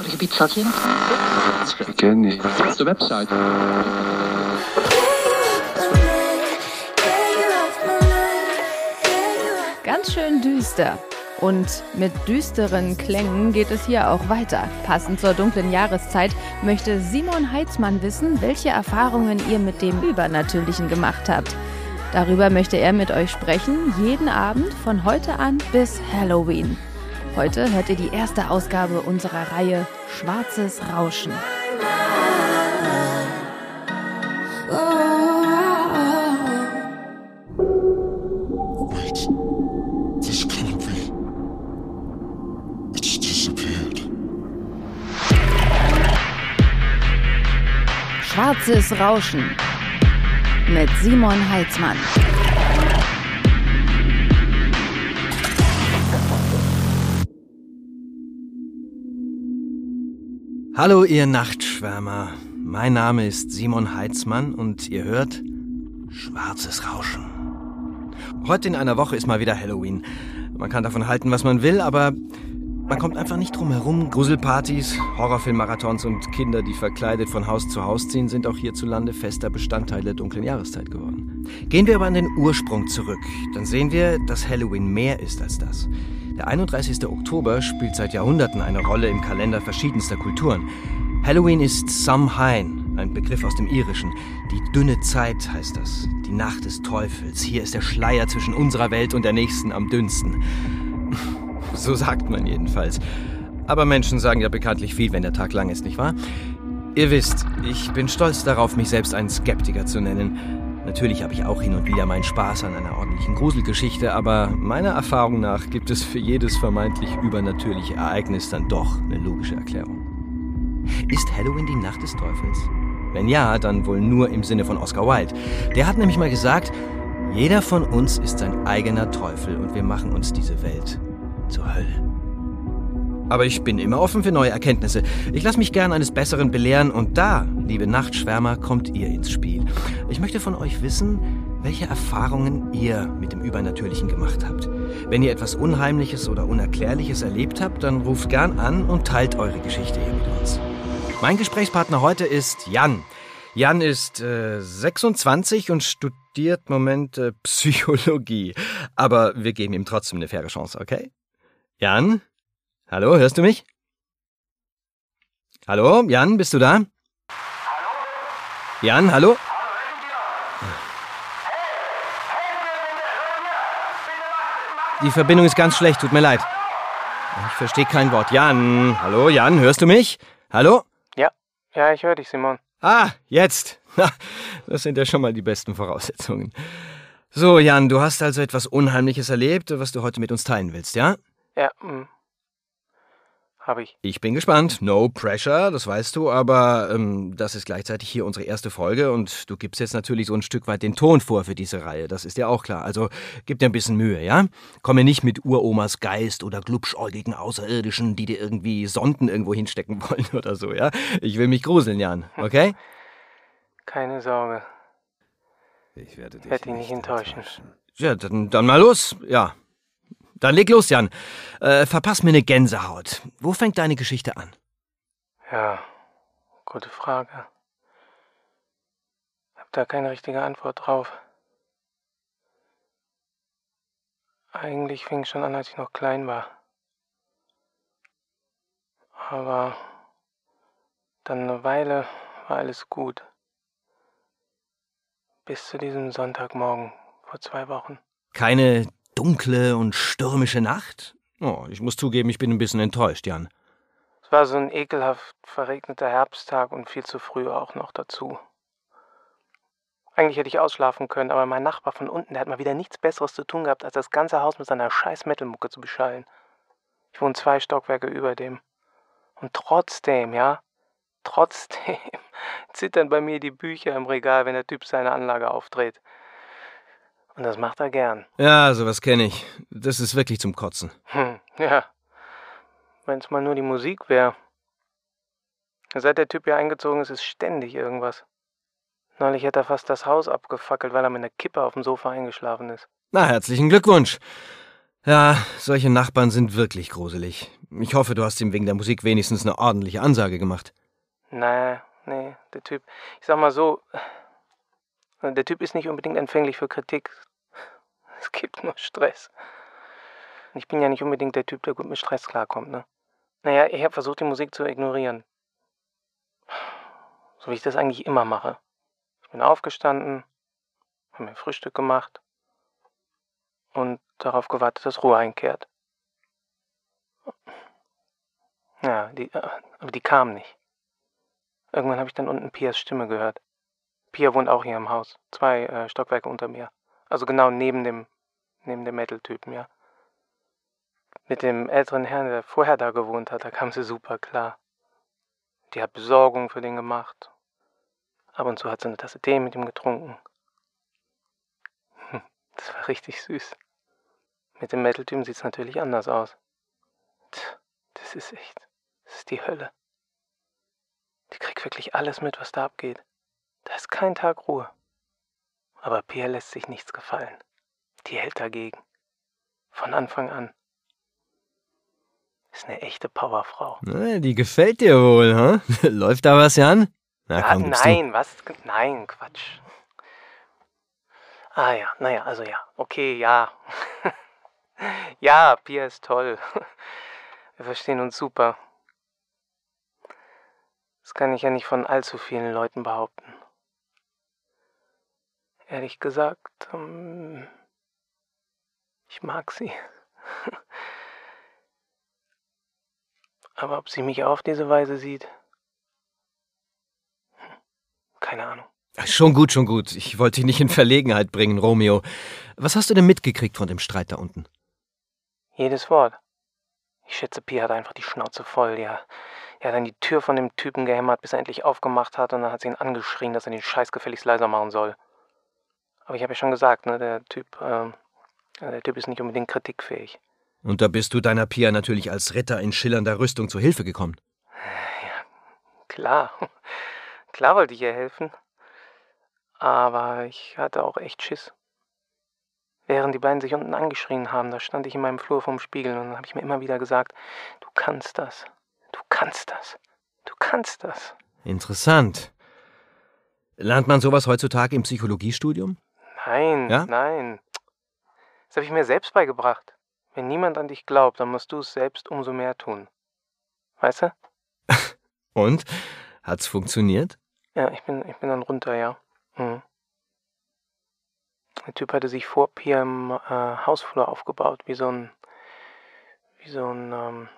Vorige pizzatje? Ik ken niet. De website. Ganz schön düster. Und mit düsteren Klängen geht es hier auch weiter. Passend zur dunklen Jahreszeit möchte Simon Heitzmann wissen, welche Erfahrungen ihr mit dem Übernatürlichen gemacht habt. Darüber möchte er mit euch sprechen, jeden Abend von heute an bis Halloween. Heute hört ihr die erste Ausgabe unserer Reihe Schwarzes Rauschen. Disappeared. Schwarzes Rauschen mit Simon Heitzmann. Hallo ihr Nachtschwärmer, mein Name ist Simon Heitzmann und ihr hört Schwarzes Rauschen. Heute in einer Woche ist mal wieder Halloween. Man kann davon halten, was man will, aber man kommt einfach nicht drum herum. Gruselpartys, Horrorfilmmarathons und Kinder, die verkleidet von Haus zu Haus ziehen, sind auch hierzulande fester Bestandteil der dunklen Jahreszeit geworden. Gehen wir aber an den Ursprung zurück, dann sehen wir, dass Halloween mehr ist als das. Der 31. Oktober spielt seit Jahrhunderten eine Rolle im Kalender verschiedenster Kulturen. Halloween ist Samhain, ein Begriff aus dem Irischen. Die dünne Zeit heißt das, die Nacht des Teufels. Hier ist der Schleier zwischen unserer Welt und der nächsten am dünnsten. So sagt man jedenfalls. Aber Menschen sagen ja bekanntlich viel, wenn der Tag lang ist, nicht wahr? Ihr wisst, ich bin stolz darauf, mich selbst einen Skeptiker zu nennen. Natürlich habe ich auch hin und wieder meinen Spaß an einer ordentlichen Gruselgeschichte, aber meiner Erfahrung nach gibt es für jedes vermeintlich übernatürliche Ereignis dann doch eine logische Erklärung. Ist Halloween die Nacht des Teufels? Wenn ja, dann wohl nur im Sinne von Oscar Wilde. Der hat nämlich mal gesagt, jeder von uns ist sein eigener Teufel und wir machen uns diese Welt zur Hölle. Aber ich bin immer offen für neue Erkenntnisse. Ich lasse mich gern eines Besseren belehren und da, liebe Nachtschwärmer, kommt ihr ins Spiel. Ich möchte von euch wissen, welche Erfahrungen ihr mit dem Übernatürlichen gemacht habt. Wenn ihr etwas Unheimliches oder Unerklärliches erlebt habt, dann ruft gern an und teilt eure Geschichte hier mit uns. Mein Gesprächspartner heute ist Jan. Jan ist äh, 26 und studiert Moment äh, Psychologie. Aber wir geben ihm trotzdem eine faire Chance, okay? Jan? Hallo, hörst du mich? Hallo, Jan, bist du da? Jan, hallo? Die Verbindung ist ganz schlecht, tut mir leid. Ich verstehe kein Wort. Jan, hallo, Jan, hörst du mich? Hallo? Ja, ja, ich höre dich, Simon. Ah, jetzt. Das sind ja schon mal die besten Voraussetzungen. So, Jan, du hast also etwas Unheimliches erlebt, was du heute mit uns teilen willst, ja? Ja, hm. Habe ich. Ich bin gespannt. No pressure, das weißt du, aber ähm, das ist gleichzeitig hier unsere erste Folge und du gibst jetzt natürlich so ein Stück weit den Ton vor für diese Reihe. Das ist dir auch klar. Also gib dir ein bisschen Mühe, ja? Komme nicht mit Uromas Geist oder glubschäugigen Außerirdischen, die dir irgendwie Sonden irgendwo hinstecken wollen oder so, ja? Ich will mich gruseln, Jan, okay? Keine Sorge. Ich werde dich, Werd dich nicht enttäuschen. Ja, dann, dann mal los, ja. Dann leg los, Jan. Äh, verpass mir eine Gänsehaut. Wo fängt deine Geschichte an? Ja, gute Frage. Hab da keine richtige Antwort drauf. Eigentlich fing es schon an, als ich noch klein war. Aber dann eine Weile war alles gut. Bis zu diesem Sonntagmorgen vor zwei Wochen. Keine dunkle und stürmische Nacht? Oh, ich muss zugeben, ich bin ein bisschen enttäuscht, Jan. Es war so ein ekelhaft verregneter Herbsttag und viel zu früh auch noch dazu. Eigentlich hätte ich ausschlafen können, aber mein Nachbar von unten, der hat mal wieder nichts Besseres zu tun gehabt, als das ganze Haus mit seiner scheiß Metalmucke zu beschallen. Ich wohne zwei Stockwerke über dem. Und trotzdem, ja, trotzdem zittern bei mir die Bücher im Regal, wenn der Typ seine Anlage aufdreht. Das macht er gern. Ja, sowas kenne ich. Das ist wirklich zum Kotzen. Hm, ja. Wenn's mal nur die Musik wäre. Seit der Typ hier eingezogen ist, ist ständig irgendwas. Neulich hätte er fast das Haus abgefackelt, weil er mit einer Kippe auf dem Sofa eingeschlafen ist. Na, herzlichen Glückwunsch. Ja, solche Nachbarn sind wirklich gruselig. Ich hoffe, du hast ihm wegen der Musik wenigstens eine ordentliche Ansage gemacht. Nee, nee, der Typ. Ich sag mal so, der Typ ist nicht unbedingt empfänglich für Kritik. Es gibt nur Stress. Ich bin ja nicht unbedingt der Typ, der gut mit Stress klarkommt, ne? Naja, ich habe versucht, die Musik zu ignorieren. So wie ich das eigentlich immer mache. Ich bin aufgestanden, habe mir Frühstück gemacht und darauf gewartet, dass Ruhe einkehrt. Ja, die, äh, aber die kam nicht. Irgendwann habe ich dann unten Pias Stimme gehört. Pia wohnt auch hier im Haus, zwei äh, Stockwerke unter mir. Also genau neben dem, neben dem Metal-Typen, ja. Mit dem älteren Herrn, der vorher da gewohnt hat, da kam sie super klar. Die hat Besorgung für den gemacht. Ab und zu hat sie eine Tasse Tee mit ihm getrunken. Hm, das war richtig süß. Mit dem Metal-Typen sieht's natürlich anders aus. Das ist echt, das ist die Hölle. Die kriegt wirklich alles mit, was da abgeht. Da ist kein Tag Ruhe. Aber Pia lässt sich nichts gefallen. Die hält dagegen. Von Anfang an. Ist eine echte Powerfrau. Na, die gefällt dir wohl, hm? Läuft da was, Jan? Na, komm, ah, nein, du. was? Nein, Quatsch. Ah ja, naja, also ja. Okay, ja. ja, Pia ist toll. Wir verstehen uns super. Das kann ich ja nicht von allzu vielen Leuten behaupten. Ehrlich gesagt, ähm, ich mag sie. Aber ob sie mich auf diese Weise sieht? Keine Ahnung. Schon gut, schon gut. Ich wollte dich nicht in Verlegenheit bringen, Romeo. Was hast du denn mitgekriegt von dem Streit da unten? Jedes Wort. Ich schätze, Pia hat einfach die Schnauze voll. Ja, er hat dann die Tür von dem Typen gehämmert, bis er endlich aufgemacht hat, und dann hat sie ihn angeschrien, dass er den Scheiß gefälligst leiser machen soll. Aber ich habe ja schon gesagt, ne, der Typ, äh, der Typ ist nicht unbedingt kritikfähig. Und da bist du deiner Pia natürlich als Ritter in schillernder Rüstung zu Hilfe gekommen. Ja, klar. Klar wollte ich ihr helfen. Aber ich hatte auch echt Schiss. Während die beiden sich unten angeschrien haben, da stand ich in meinem Flur vorm Spiegel und dann habe ich mir immer wieder gesagt, du kannst das. Du kannst das. Du kannst das. Interessant. Lernt man sowas heutzutage im Psychologiestudium? Nein, ja? nein. Das habe ich mir selbst beigebracht. Wenn niemand an dich glaubt, dann musst du es selbst umso mehr tun. Weißt du? Und? Hat's funktioniert? Ja, ich bin, ich bin dann runter, ja. Mhm. Der Typ hatte sich vor Pia im äh, Hausflur aufgebaut, wie so ein, wie so ein, ähm,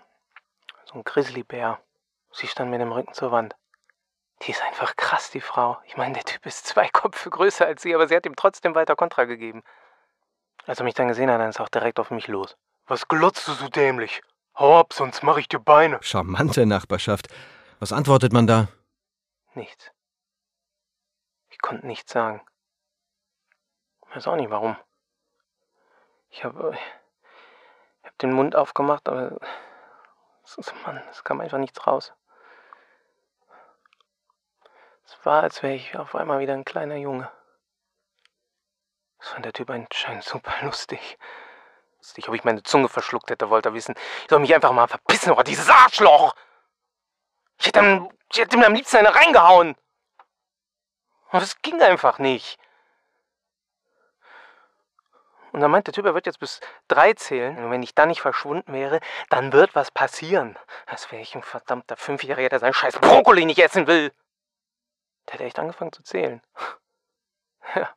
so ein Grizzlybär. Sie stand mit dem Rücken zur Wand. Die ist einfach krass, die Frau. Ich meine, der Typ ist zwei Köpfe größer als sie, aber sie hat ihm trotzdem weiter Kontra gegeben. Als er mich dann gesehen hat, dann ist er auch direkt auf mich los. Was glotzt du so dämlich? Hau ab, sonst mach ich dir Beine. Charmante Nachbarschaft. Was antwortet man da? Nichts. Ich konnte nichts sagen. Weiß auch nicht warum. Ich habe ich hab den Mund aufgemacht, aber Mann, es kam einfach nichts raus. Es war, als wäre ich auf einmal wieder ein kleiner Junge. Das fand der Typ anscheinend super lustig. Lustig, ob ich meine Zunge verschluckt hätte, wollte er wissen. Ich soll mich einfach mal verpissen, oder dieses Arschloch! Ich hätte, ihm, ich hätte ihm am liebsten eine reingehauen. Aber das ging einfach nicht. Und dann meint der Typ, er wird jetzt bis drei zählen. Und wenn ich dann nicht verschwunden wäre, dann wird was passieren. Als wäre ich ein verdammter Fünfjähriger, der seinen scheiß Brokkoli nicht essen will. Der hat echt angefangen zu zählen. Ja.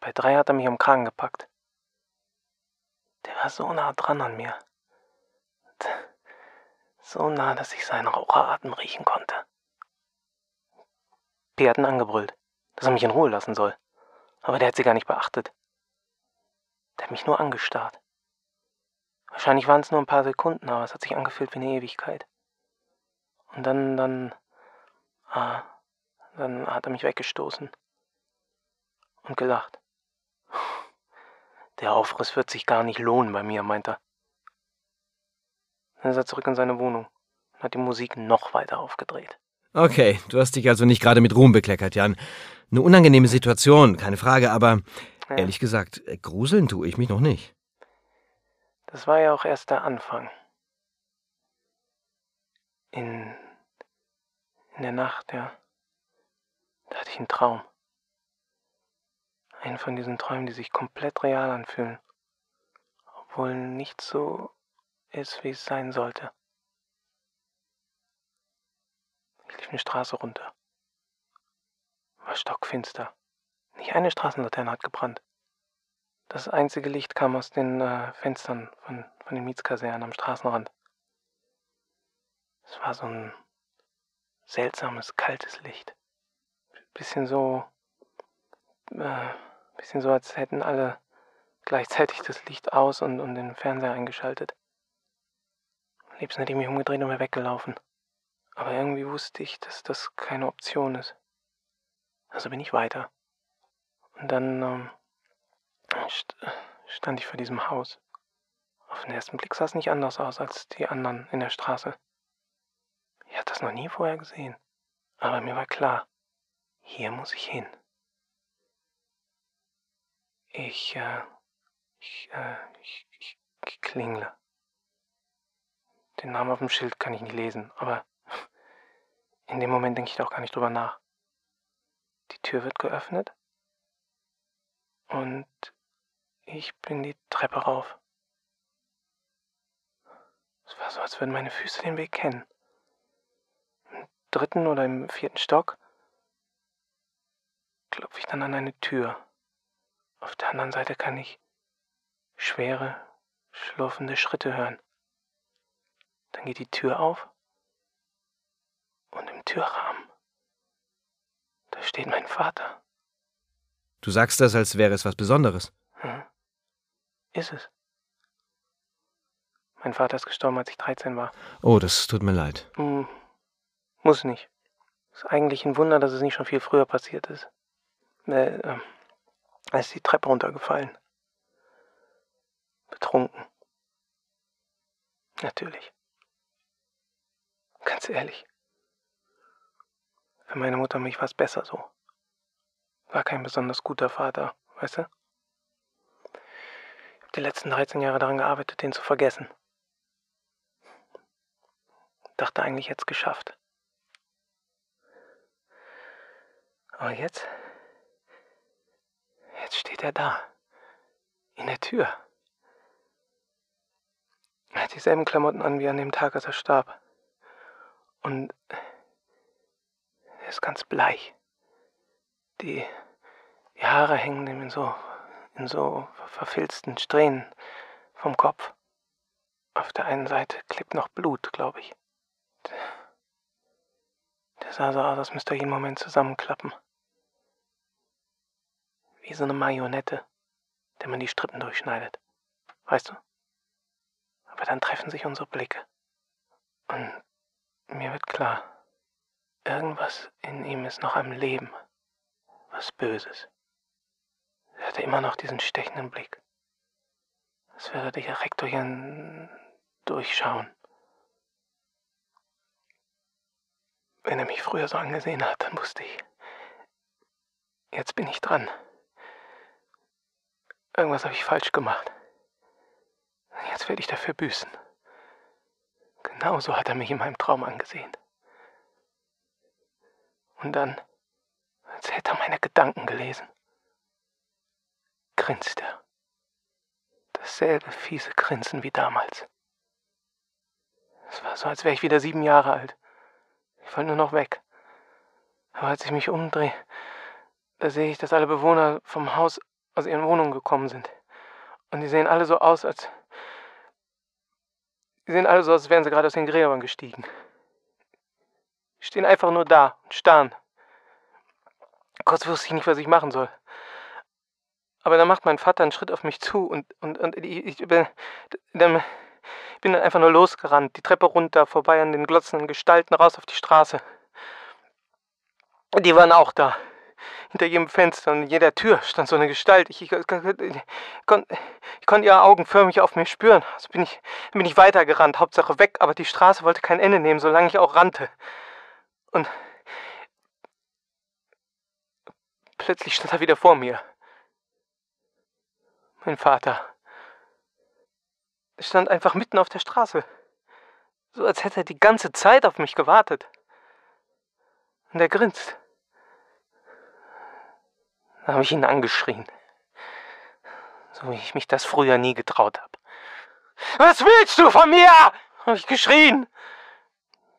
Bei drei hat er mich am Kragen gepackt. Der war so nah dran an mir. So nah, dass ich seinen Raucheratem riechen konnte. P hat ihn angebrüllt, dass er mich in Ruhe lassen soll. Aber der hat sie gar nicht beachtet. Der hat mich nur angestarrt. Wahrscheinlich waren es nur ein paar Sekunden, aber es hat sich angefühlt wie eine Ewigkeit. Und dann, dann, ah, dann hat er mich weggestoßen und gelacht. Der Aufriss wird sich gar nicht lohnen bei mir, meint er. Dann ist er zurück in seine Wohnung und hat die Musik noch weiter aufgedreht. Okay, du hast dich also nicht gerade mit Ruhm bekleckert, Jan. Eine unangenehme Situation, keine Frage, aber ja. ehrlich gesagt, gruseln tue ich mich noch nicht. Das war ja auch erst der Anfang. In, in der Nacht, ja, da hatte ich einen Traum. Einen von diesen Träumen, die sich komplett real anfühlen, obwohl nichts so ist, wie es sein sollte. Ich lief eine Straße runter. War stockfinster. Nicht eine Straßenlaterne hat gebrannt. Das einzige Licht kam aus den äh, Fenstern von, von den Mietskasernen am Straßenrand. Es war so ein seltsames, kaltes Licht. Bisschen so, äh, bisschen so, als hätten alle gleichzeitig das Licht aus und, und den Fernseher eingeschaltet. Am liebsten hätte ich mich umgedreht und wäre weggelaufen. Aber irgendwie wusste ich, dass das keine Option ist. Also bin ich weiter. Und dann ähm, stand ich vor diesem Haus. Auf den ersten Blick sah es nicht anders aus als die anderen in der Straße. Ich hatte das noch nie vorher gesehen. Aber mir war klar, hier muss ich hin. Ich, äh, ich, äh, ich, ich, klingle. Den Namen auf dem Schild kann ich nicht lesen, aber in dem Moment denke ich auch gar nicht drüber nach. Die Tür wird geöffnet und ich bin die Treppe rauf. Es war so, als würden meine Füße den Weg kennen. Im dritten oder im vierten Stock klopfe ich dann an eine Tür. Auf der anderen Seite kann ich schwere, schlurfende Schritte hören. Dann geht die Tür auf und im Türrahmen, da steht mein Vater. Du sagst das, als wäre es was Besonderes. Hm. Ist es. Mein Vater ist gestorben, als ich 13 war. Oh, das tut mir leid. Hm. Muss nicht. Ist eigentlich ein Wunder, dass es nicht schon viel früher passiert ist. Äh, äh, er ist die Treppe runtergefallen. Betrunken. Natürlich. Ganz ehrlich. Für meine Mutter und mich war es besser so. War kein besonders guter Vater, weißt du? Ich habe die letzten 13 Jahre daran gearbeitet, den zu vergessen. Dachte eigentlich jetzt geschafft. Aber jetzt steht er da, in der Tür. Er hat dieselben Klamotten an wie an dem Tag, als er starb. Und er ist ganz bleich. Die, die Haare hängen ihm in so, in so verfilzten Strähnen vom Kopf. Auf der einen Seite klebt noch Blut, glaube ich. Der, sah so aus, als müsste er jeden Moment zusammenklappen. Wie so eine Marionette, der man die Strippen durchschneidet. Weißt du? Aber dann treffen sich unsere Blicke. Und mir wird klar, irgendwas in ihm ist noch am Leben. Was Böses. Er hatte immer noch diesen stechenden Blick. Als würde er direkt durch ihn durchschauen. Wenn er mich früher so angesehen hat, dann wusste ich, jetzt bin ich dran. Irgendwas habe ich falsch gemacht. Jetzt werde ich dafür büßen. Genauso hat er mich in meinem Traum angesehen. Und dann, als hätte er meine Gedanken gelesen, grinst er. Dasselbe fiese Grinsen wie damals. Es war so, als wäre ich wieder sieben Jahre alt. Ich wollte nur noch weg. Aber als ich mich umdrehe, da sehe ich, dass alle Bewohner vom Haus aus ihren Wohnungen gekommen sind. Und die sehen alle so aus, als Sie sehen alle so aus, als wären sie gerade aus den Gräbern gestiegen. Die stehen einfach nur da und starren. Kurz wusste ich nicht, was ich machen soll. Aber dann macht mein Vater einen Schritt auf mich zu und, und, und ich, bin, dann, ich bin dann einfach nur losgerannt, die Treppe runter, vorbei an den glotzenden Gestalten, raus auf die Straße. Die waren auch da hinter jedem Fenster und jeder Tür stand so eine Gestalt. Ich, ich, ich, ich konnte konnt ihre Augen förmlich auf mir spüren. Also bin ich, bin ich weitergerannt, Hauptsache weg, aber die Straße wollte kein Ende nehmen, solange ich auch rannte. Und plötzlich stand er wieder vor mir. Mein Vater. Er stand einfach mitten auf der Straße. So als hätte er die ganze Zeit auf mich gewartet. Und er grinst. Da habe ich ihn angeschrien. So wie ich mich das früher nie getraut habe. Was willst du von mir? habe ich geschrien.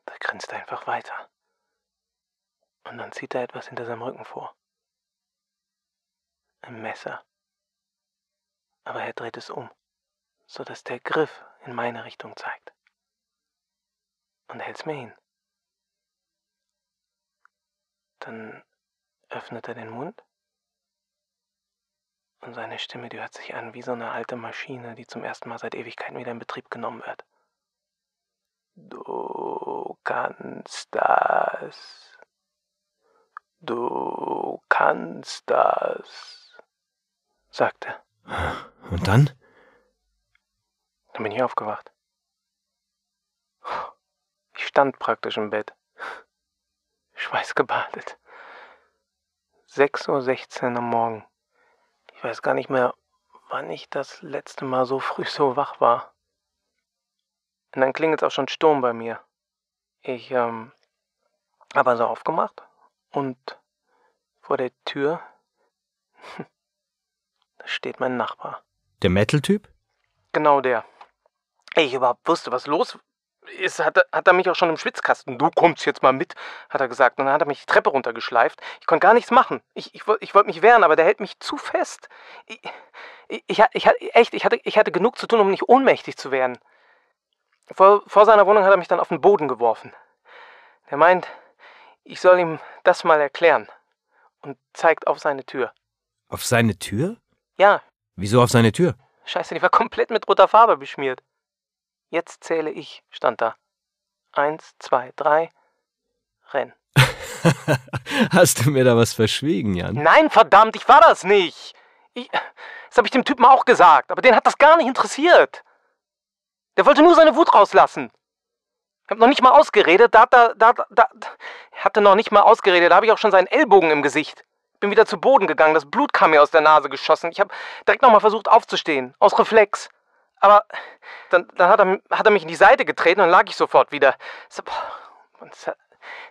Da grinst er einfach weiter. Und dann zieht er etwas hinter seinem Rücken vor. Ein Messer. Aber er dreht es um, so dass der Griff in meine Richtung zeigt. Und hält's mir hin. Dann öffnet er den Mund und seine Stimme, die hört sich an wie so eine alte Maschine, die zum ersten Mal seit Ewigkeiten wieder in Betrieb genommen wird. Du kannst das. Du kannst das, sagte. Und dann? Dann bin ich aufgewacht. Ich stand praktisch im Bett. Schweißgebadet. 6.16 Uhr am Morgen. Ich weiß gar nicht mehr, wann ich das letzte Mal so früh so wach war. Und dann klingelt auch schon Sturm bei mir. Ich, ähm, habe also aufgemacht und vor der Tür, da steht mein Nachbar. Der Metal-Typ? Genau der. Ich überhaupt wusste, was los ist, hat er, hat er mich auch schon im Schwitzkasten. Du kommst jetzt mal mit, hat er gesagt. Und dann hat er mich die Treppe runtergeschleift. Ich konnte gar nichts machen. Ich, ich, ich wollte mich wehren, aber der hält mich zu fest. Ich, ich, ich, ich, echt, ich hatte, ich hatte genug zu tun, um nicht ohnmächtig zu werden. Vor, vor seiner Wohnung hat er mich dann auf den Boden geworfen. Der meint, ich soll ihm das mal erklären. Und zeigt auf seine Tür. Auf seine Tür? Ja. Wieso auf seine Tür? Scheiße, die war komplett mit roter Farbe beschmiert. Jetzt zähle ich, stand da. Eins, zwei, drei, renn. Hast du mir da was verschwiegen, Jan? Nein, verdammt, ich war das nicht. Ich, das habe ich dem Typen auch gesagt, aber den hat das gar nicht interessiert. Der wollte nur seine Wut rauslassen. Ich habe noch nicht mal ausgeredet, da hat er, da, da, hatte noch nicht mal ausgeredet, da habe ich auch schon seinen Ellbogen im Gesicht. Bin wieder zu Boden gegangen, das Blut kam mir aus der Nase geschossen. Ich habe direkt nochmal versucht aufzustehen, aus Reflex. Aber dann, dann hat, er, hat er mich in die Seite getreten und lag ich sofort wieder. Es, es, hat,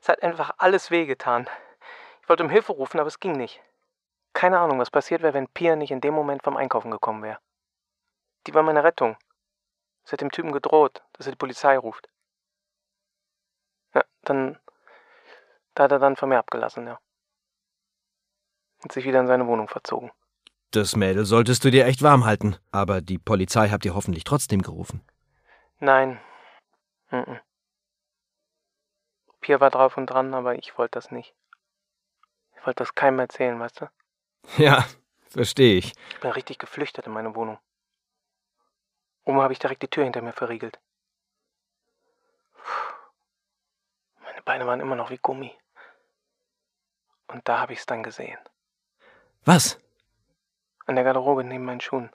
es hat einfach alles wehgetan. Ich wollte um Hilfe rufen, aber es ging nicht. Keine Ahnung, was passiert wäre, wenn Pia nicht in dem Moment vom Einkaufen gekommen wäre. Die war meine Rettung. Sie hat dem Typen gedroht, dass er die Polizei ruft. Ja, dann. Da hat er dann von mir abgelassen, ja. Und sich wieder in seine Wohnung verzogen. Das Mädel solltest du dir echt warm halten. Aber die Polizei habt ihr hoffentlich trotzdem gerufen. Nein. Mhm. Pia war drauf und dran, aber ich wollte das nicht. Ich wollte das keinem erzählen, weißt du? Ja, verstehe ich. Ich bin richtig geflüchtet in meine Wohnung. Oben habe ich direkt die Tür hinter mir verriegelt. Meine Beine waren immer noch wie Gummi. Und da habe ich es dann gesehen. Was? An der Garderobe neben meinen Schuhen.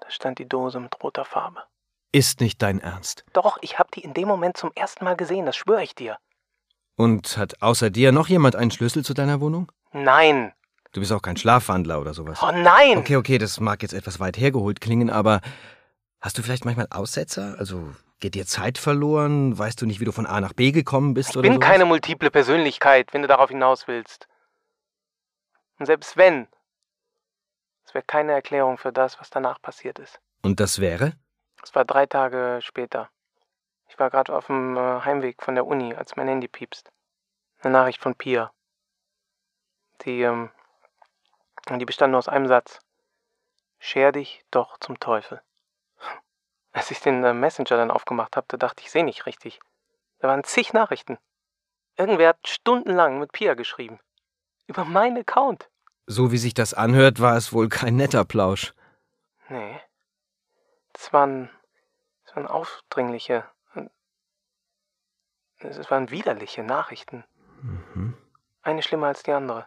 Da stand die Dose mit roter Farbe. Ist nicht dein Ernst. Doch, ich habe die in dem Moment zum ersten Mal gesehen, das schwöre ich dir. Und hat außer dir noch jemand einen Schlüssel zu deiner Wohnung? Nein. Du bist auch kein Schlafwandler oder sowas. Oh nein! Okay, okay, das mag jetzt etwas weit hergeholt klingen, aber hast du vielleicht manchmal Aussetzer? Also geht dir Zeit verloren? Weißt du nicht, wie du von A nach B gekommen bist ich bin sowas? keine multiple Persönlichkeit, wenn du darauf hinaus willst. Und selbst wenn, es wäre keine Erklärung für das, was danach passiert ist. Und das wäre? Es war drei Tage später. Ich war gerade auf dem äh, Heimweg von der Uni, als mein Handy piepst. Eine Nachricht von Pia. Die, ähm, die bestand nur aus einem Satz. Scher dich doch zum Teufel. Als ich den äh, Messenger dann aufgemacht habe, da dachte ich, ich sehe nicht richtig. Da waren zig Nachrichten. Irgendwer hat stundenlang mit Pia geschrieben. Über meinen Account. So wie sich das anhört, war es wohl kein netter Plausch. Nee. Das waren, das waren aufdringliche, es waren widerliche Nachrichten. Mhm. Eine schlimmer als die andere.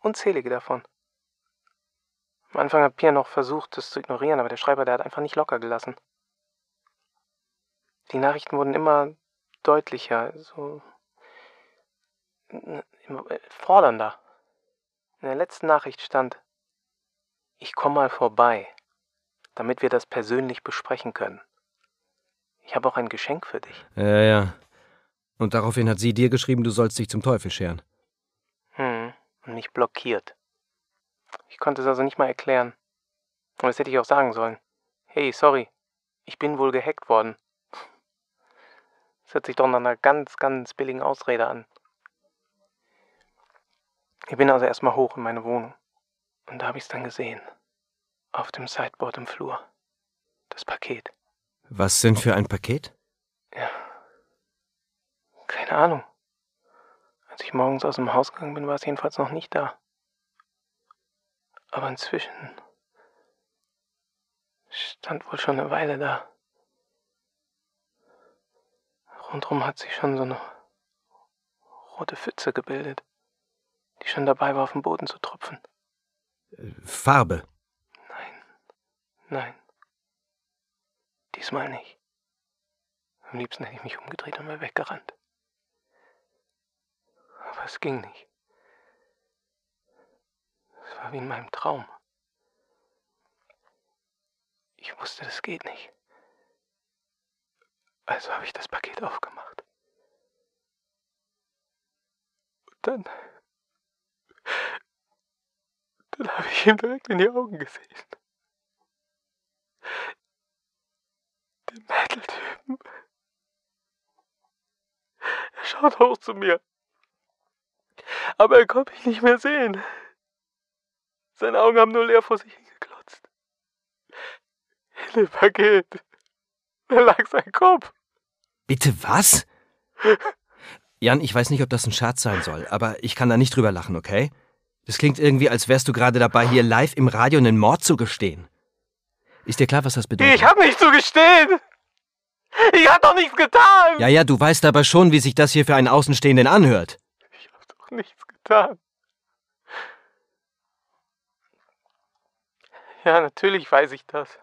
Unzählige davon. Am Anfang hat Pierre noch versucht, das zu ignorieren, aber der Schreiber, der hat einfach nicht locker gelassen. Die Nachrichten wurden immer deutlicher, so fordernder. In der letzten Nachricht stand, ich komm mal vorbei. damit wir das persönlich besprechen können. Ich habe auch ein Geschenk für dich. Ja, ja. Und daraufhin hat sie dir geschrieben, du sollst dich zum Teufel scheren. Hm, und mich blockiert. Ich konnte es also nicht mal erklären. Und das hätte ich auch sagen sollen. Hey, sorry, ich bin wohl gehackt worden. Das hört sich doch nach einer ganz, ganz billigen Ausrede an. Ich bin also erstmal hoch in meine Wohnung. Und da habe ich es dann gesehen. Auf dem Sideboard im Flur. Das Paket. Was denn für ein Paket? Ja. Keine Ahnung. Als ich morgens aus dem Haus gegangen bin, war es jedenfalls noch nicht da. Aber inzwischen stand wohl schon eine Weile da. Rundrum hat sich schon so eine rote Pfütze gebildet, die schon dabei war, auf den Boden zu tropfen. Farbe. Nein, nein. Diesmal nicht. Am liebsten hätte ich mich umgedreht und wäre weggerannt. Aber es ging nicht. Es war wie in meinem Traum. Ich wusste, das geht nicht. Also habe ich das Paket aufgemacht. Und dann. Dann habe ich ihm direkt in die Augen gesehen. Den Metal-Typen. Er schaut hoch zu mir. Aber er konnte mich nicht mehr sehen. Seine Augen haben nur leer vor sich hingeklotzt. In dem Paket. Da lag sein Kopf. Bitte was? Jan, ich weiß nicht, ob das ein Scherz sein soll, aber ich kann da nicht drüber lachen, okay? Das klingt irgendwie, als wärst du gerade dabei, hier live im Radio einen Mord zu gestehen. Ist dir klar, was das bedeutet? Ich hab nicht zu gestehen. Ich hab doch nichts getan. Ja, ja, du weißt aber schon, wie sich das hier für einen Außenstehenden anhört. Ich hab doch nichts getan. Ja, natürlich weiß ich das.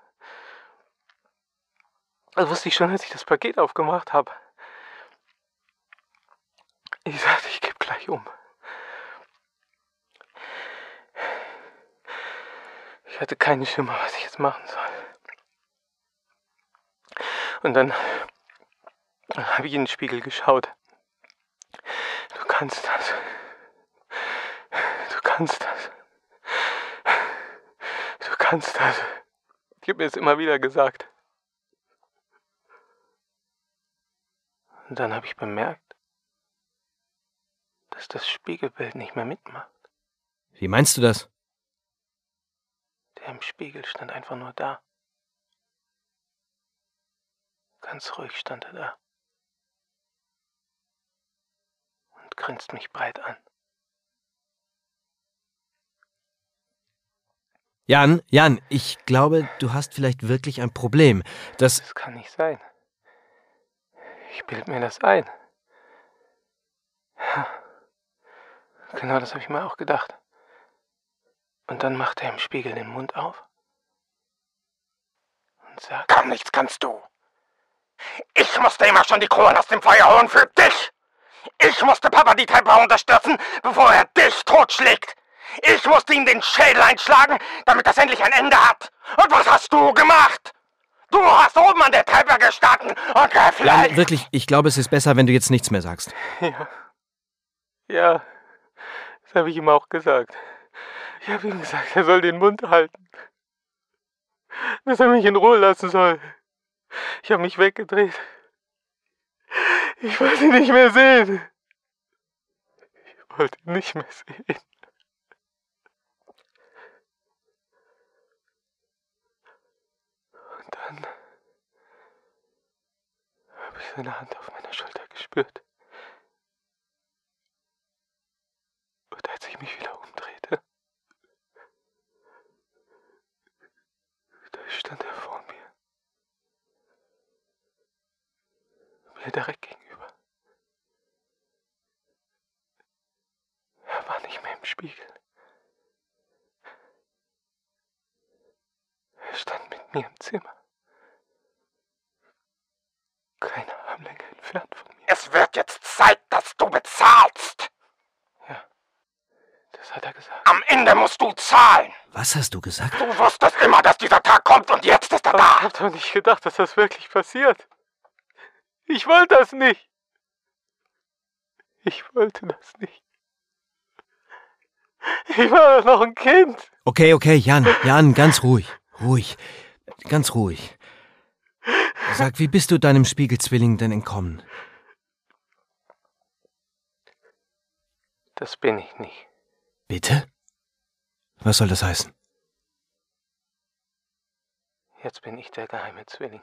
Das wusste ich schon, als ich das Paket aufgemacht habe. Ich sagte, ich gebe gleich um. Ich hatte keine Schimmer, was ich jetzt machen soll. Und dann habe ich in den Spiegel geschaut. Du kannst das. Du kannst das. Du kannst das. Ich habe mir das immer wieder gesagt. Und dann habe ich bemerkt, dass das Spiegelbild nicht mehr mitmacht. Wie meinst du das? Im Spiegel stand einfach nur da. Ganz ruhig stand er da. Und grinst mich breit an. Jan, Jan, ich glaube, du hast vielleicht wirklich ein Problem. Das. Das kann nicht sein. Ich bild mir das ein. Ja. Genau das habe ich mir auch gedacht. Und dann macht er im Spiegel den Mund auf und sagt, Komm, nichts kannst du. Ich musste immer schon die Kohlen aus dem Feuer holen für dich. Ich musste Papa die Treppe unterstürzen, bevor er dich totschlägt. Ich musste ihm den Schädel einschlagen, damit das endlich ein Ende hat. Und was hast du gemacht? Du hast oben an der Treppe gestanden und geflasht. wirklich, ich glaube, es ist besser, wenn du jetzt nichts mehr sagst. ja, ja, das habe ich ihm auch gesagt. Ich habe ihm gesagt, er soll den Mund halten. Dass er mich in Ruhe lassen soll. Ich habe mich weggedreht. Ich wollte ihn nicht mehr sehen. Ich wollte ihn nicht mehr sehen. Und dann habe ich seine Hand auf meiner Schulter gespürt. Mir direkt gegenüber. Er war nicht mehr im Spiegel. Er stand mit mir im Zimmer. Keine Armlänge entfernt von mir. Es wird jetzt Zeit, dass du bezahlst. Das hat er gesagt. Am Ende musst du zahlen. Was hast du gesagt? Du wusstest immer, dass dieser Tag kommt und jetzt ist er Aber ich da. hab doch nicht gedacht, dass das wirklich passiert. Ich wollte das nicht. Ich wollte das nicht. Ich war doch noch ein Kind. Okay, okay, Jan, Jan, ganz ruhig. Ruhig. Ganz ruhig. Sag, wie bist du deinem Spiegelzwilling denn entkommen? Das bin ich nicht. Bitte? Was soll das heißen? Jetzt bin ich der geheime Zwilling.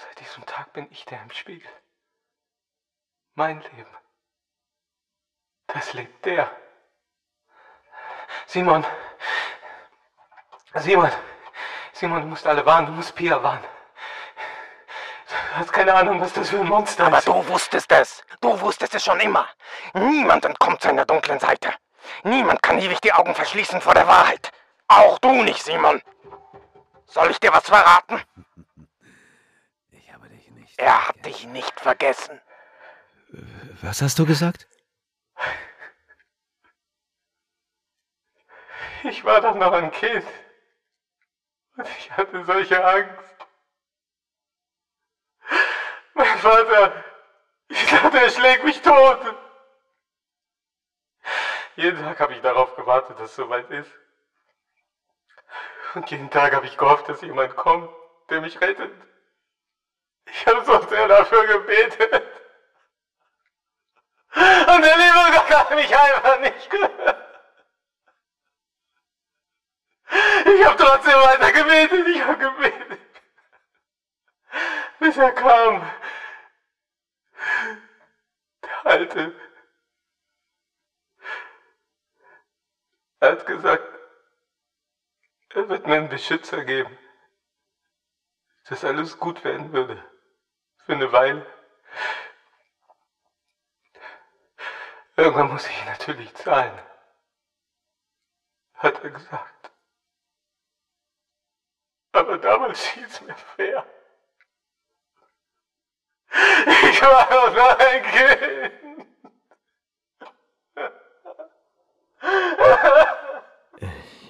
Seit diesem Tag bin ich der im Spiegel. Mein Leben. Das lebt der. Simon. Simon. Simon, du musst alle warnen. Du musst Pia warnen. Du hast keine Ahnung, was das für ein Monster Aber ist. du wusstest es. Du wusstest es schon immer. Niemand entkommt seiner dunklen Seite. Niemand kann ewig die Augen verschließen vor der Wahrheit. Auch du nicht, Simon. Soll ich dir was verraten? Ich habe dich nicht. Er hat dich nicht vergessen. Was hast du gesagt? Ich war doch noch ein Kind. Und ich hatte solche Angst. Mein Vater, ich dachte, er schlägt mich tot. Jeden Tag habe ich darauf gewartet, dass es soweit ist. Und jeden Tag habe ich gehofft, dass jemand kommt, der mich rettet. Ich habe so sehr dafür gebetet. Und der liebe Gott hat mich einfach nicht gehört. Ich habe trotzdem weiter gebetet, ich habe gebetet. Bis er kam. Der Alte. Er hat gesagt, er wird mir einen Beschützer geben. Dass alles gut werden würde. Für eine Weile. Irgendwann muss ich natürlich zahlen. Hat er gesagt. Aber damals es mir fair. Ich war noch ein Kind.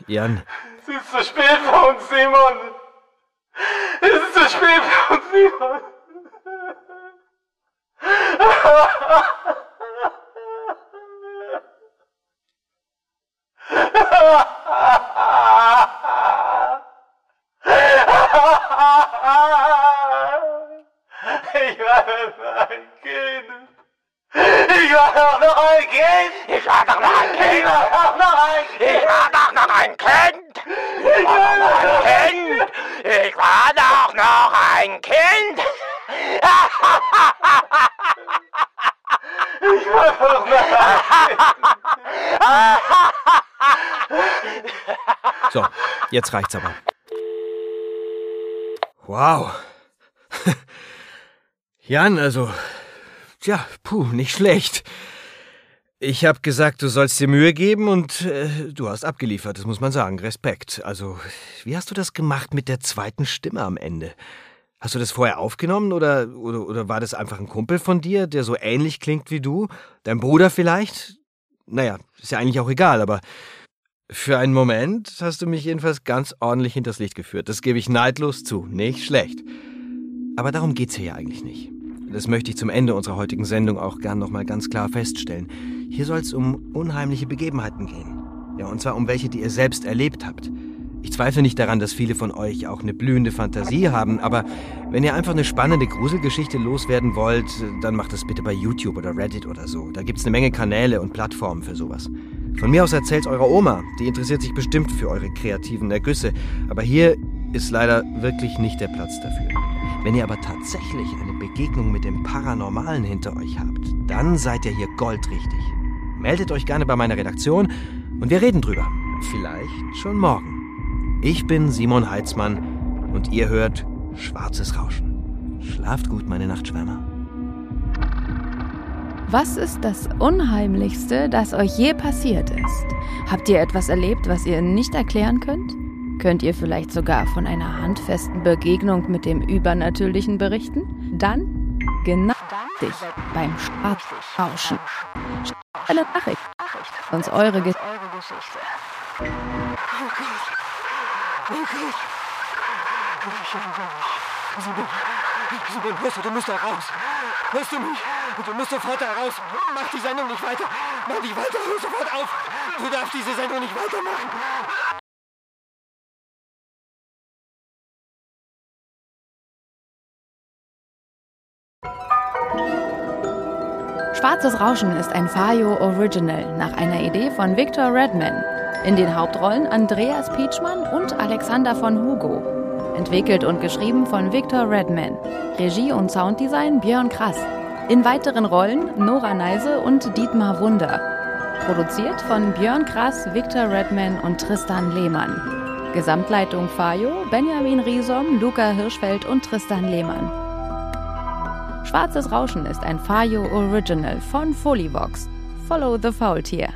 Jan, Es ist zu spät für uns, Simon. Es ist zu spät für uns, Simon. Ich war noch ein Kind. Ich war doch noch ein Kind. Ich war doch noch ein Ich Kind. war doch noch ein Kind. Ich war doch noch ein Kind. Ich war doch noch ein Kind. Ich war doch noch ein Kind. so, jetzt reicht's aber. Wow. Jan, also, tja, puh, nicht schlecht. Ich hab gesagt, du sollst dir Mühe geben und äh, du hast abgeliefert, das muss man sagen. Respekt. Also, wie hast du das gemacht mit der zweiten Stimme am Ende? Hast du das vorher aufgenommen oder, oder, oder war das einfach ein Kumpel von dir, der so ähnlich klingt wie du? Dein Bruder vielleicht? Naja, ist ja eigentlich auch egal, aber für einen Moment hast du mich jedenfalls ganz ordentlich hinters Licht geführt. Das gebe ich neidlos zu. Nicht schlecht. Aber darum geht's hier ja eigentlich nicht. Das möchte ich zum Ende unserer heutigen Sendung auch gern nochmal ganz klar feststellen. Hier soll es um unheimliche Begebenheiten gehen. Ja, und zwar um welche, die ihr selbst erlebt habt. Ich zweifle nicht daran, dass viele von euch auch eine blühende Fantasie haben, aber wenn ihr einfach eine spannende Gruselgeschichte loswerden wollt, dann macht das bitte bei YouTube oder Reddit oder so. Da gibt's eine Menge Kanäle und Plattformen für sowas. Von mir aus erzählt's eurer Oma, die interessiert sich bestimmt für eure kreativen Ergüsse, aber hier ist leider wirklich nicht der Platz dafür. Wenn ihr aber tatsächlich eine Begegnung mit dem Paranormalen hinter euch habt, dann seid ihr hier goldrichtig. Meldet euch gerne bei meiner Redaktion und wir reden drüber. Vielleicht schon morgen. Ich bin Simon Heitzmann und ihr hört Schwarzes Rauschen. Schlaft gut, meine Nachtschwärmer. Was ist das Unheimlichste, das euch je passiert ist? Habt ihr etwas erlebt, was ihr nicht erklären könnt? Könnt ihr vielleicht sogar von einer handfesten Begegnung mit dem Übernatürlichen berichten? Dann genau dich beim Schwarzrauschen. Stelle Nachricht Nachricht. Uns eure Geschichte. Oh Gott. Gott. Simon, Simon, hörst du, du musst da raus. Hörst du mich? Du musst sofort da raus. Mach die Sendung nicht weiter. Mach nicht weiter. Hör sofort auf. Du darfst diese Sendung nicht weitermachen. Schwarzes Rauschen ist ein Fayo Original nach einer Idee von Victor Redman. In den Hauptrollen Andreas Pietschmann und Alexander von Hugo. Entwickelt und geschrieben von Victor Redman. Regie und Sounddesign Björn Krass. In weiteren Rollen Nora Neise und Dietmar Wunder. Produziert von Björn Krass, Victor Redman und Tristan Lehmann. Gesamtleitung Fayo, Benjamin Riesom, Luca Hirschfeld und Tristan Lehmann. Schwarzes Rauschen ist ein Fayo Original von Folivox. Follow the Faultier.